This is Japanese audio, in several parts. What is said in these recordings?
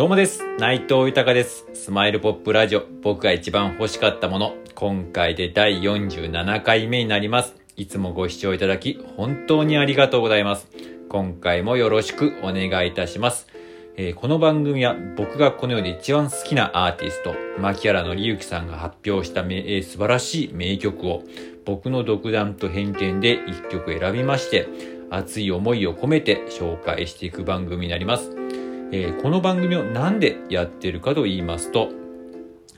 どうもです。内藤豊です。スマイルポップラジオ、僕が一番欲しかったもの、今回で第47回目になります。いつもご視聴いただき、本当にありがとうございます。今回もよろしくお願いいたします。えーこの番組は僕がこの世で一番好きなアーティスト、牧原紀之さんが発表した名、えー素晴らしい名曲を、僕の独断と偏見で一曲選びまして、熱い思いを込めて紹介していく番組になります。えーこの番組をなんでやってるかと言いますと、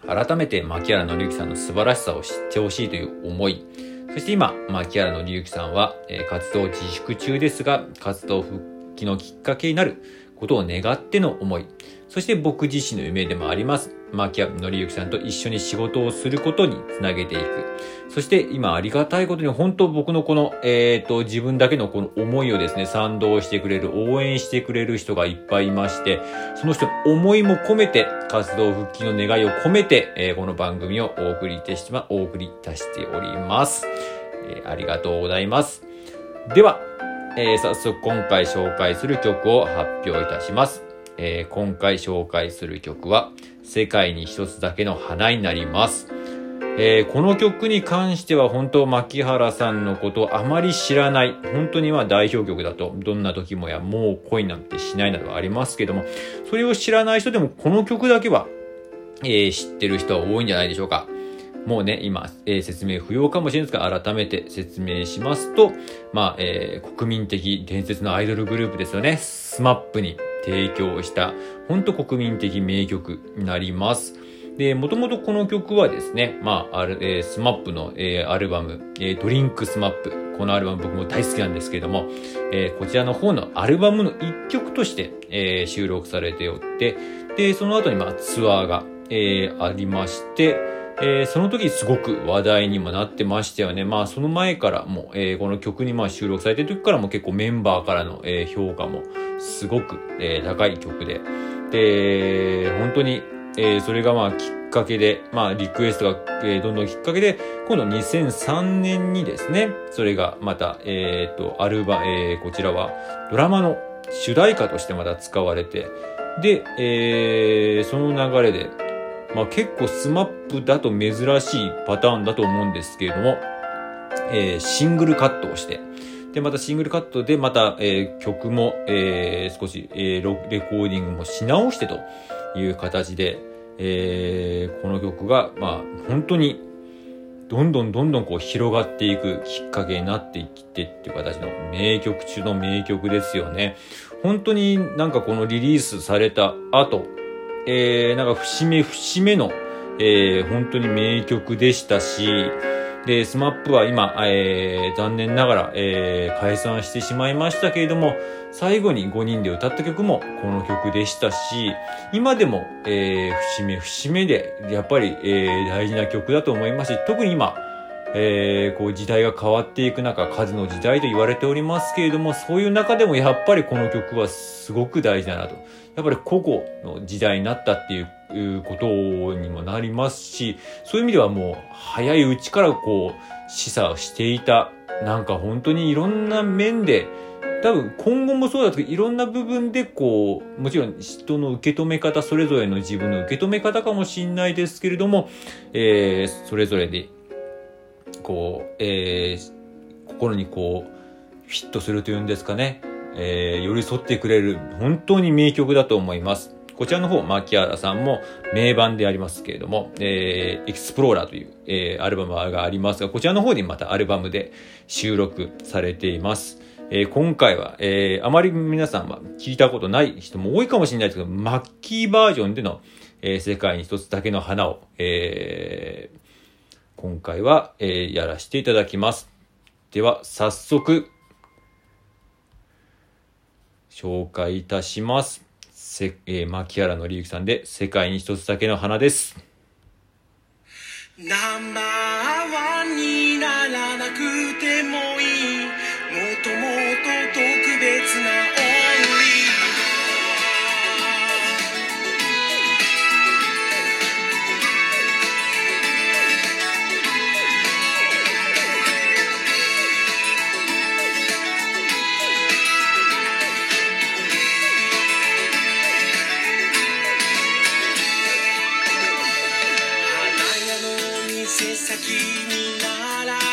改めて牧原紀之さんの素晴らしさを知ってほしいという思い、そして今、牧原紀之さんは、えー活動自粛中ですが、活動復帰のきっかけになることを願っての思い、そして僕自身の夢でもあります。牧原紀之さんと一緒に仕事をすることにつなげていく。そして今ありがたいことに本当僕のこの、えっ、と、自分だけのこの思いをですね、賛同してくれる、応援してくれる人がいっぱいいまして、その人の思いも込めて、活動復帰の願いを込めて、えーこの番組をお送りいたしま、お送りいたしております。えーありがとうございます。では、えー早速今回紹介する曲を発表いたします。えー今回紹介する曲は、世界に一つだけの花になります。えーこの曲に関しては本当牧原さんのことをあまり知らない、本当には代表曲だと、どんな時もやもう恋なんてしないなどありますけども、それを知らない人でもこの曲だけは、えー知ってる人は多いんじゃないでしょうか。もうね、今、えー説明不要かもしれないですが、改めて説明しますと、まあ、えー国民的伝説のアイドルグループですよね。スマップに提供した、本当国民的名曲になります。で、もともとこの曲はですね、まあ、ある、えー、 SMAP の、えーアルバム、えー Drink! Smap!。このアルバム僕も大好きなんですけれども、えーこちらの方のアルバムの一曲として、えー収録されておって、で、その後にまあツアーが、えーありまして、えーその時すごく話題にもなってましたよね。まあその前からも、えーこの曲にまあ収録されてる時からも結構メンバーからの、えー評価もすごく、えー高い曲で。で、本当に、えーそれがまあきっかけで、まあリクエストが、えーどんどんきっかけで、今度2003年にですね、それがまた、えっ、と、アルバ、えーこちらはドラマの主題歌としてまた使われて、で、えーその流れで、まあ結構 SMAP だと珍しいパターンだと思うんですけれども、えーシングルカットをして、で、またシングルカットで、また、えー曲も、えー少し、えーレコーディングもし直してという形で、えーこの曲が、まあ、本当に、どんどんどんどんこう広がっていくきっかけになっていってっていう形の名曲中の名曲ですよね。本当になんかこのリリースされた後、えー、なんか節目節目の、えー、本当に名曲でしたし、で、スマップは今、えー、残念ながら、えー、解散してしまいましたけれども、最後に5人で歌った曲もこの曲でしたし、今でも、えー、節目節目で、やっぱり、えー、大事な曲だと思いますし、特に今、えー、こう時代が変わっていく中、数の時代と言われておりますけれども、そういう中でもやっぱりこの曲はすごく大事だなと。やっぱり個々の時代になったっていうことにもなりますし、そういう意味ではもう早いうちからこう示唆していた、なんか本当にいろんな面で、多分今後もそうだけど、いろんな部分でこう、もちろん人の受け止め方、それぞれの自分の受け止め方かもしれないですけれども、えー、それぞれで、こう、えー、心にこう、フィットするというんですかね、えー、寄り添ってくれる、本当に名曲だと思います。こちらの方、牧原さんも名盤でありますけれども、えー、エクスプローラーという、えー、アルバムがありますが、こちらの方にまたアルバムで収録されています。えー今回は、えーあまり皆さんは聞いたことない人も多いかもしれないですけど、マッキーバージョンでの、えー世界に一つだけの花を、えー今回は、えーやらせていただきます。では、早速、紹介いたします。せ、えー、牧原紀之さんで、世界に一つだけの花です。ナンバーワンにならなくてもいいもともと先になら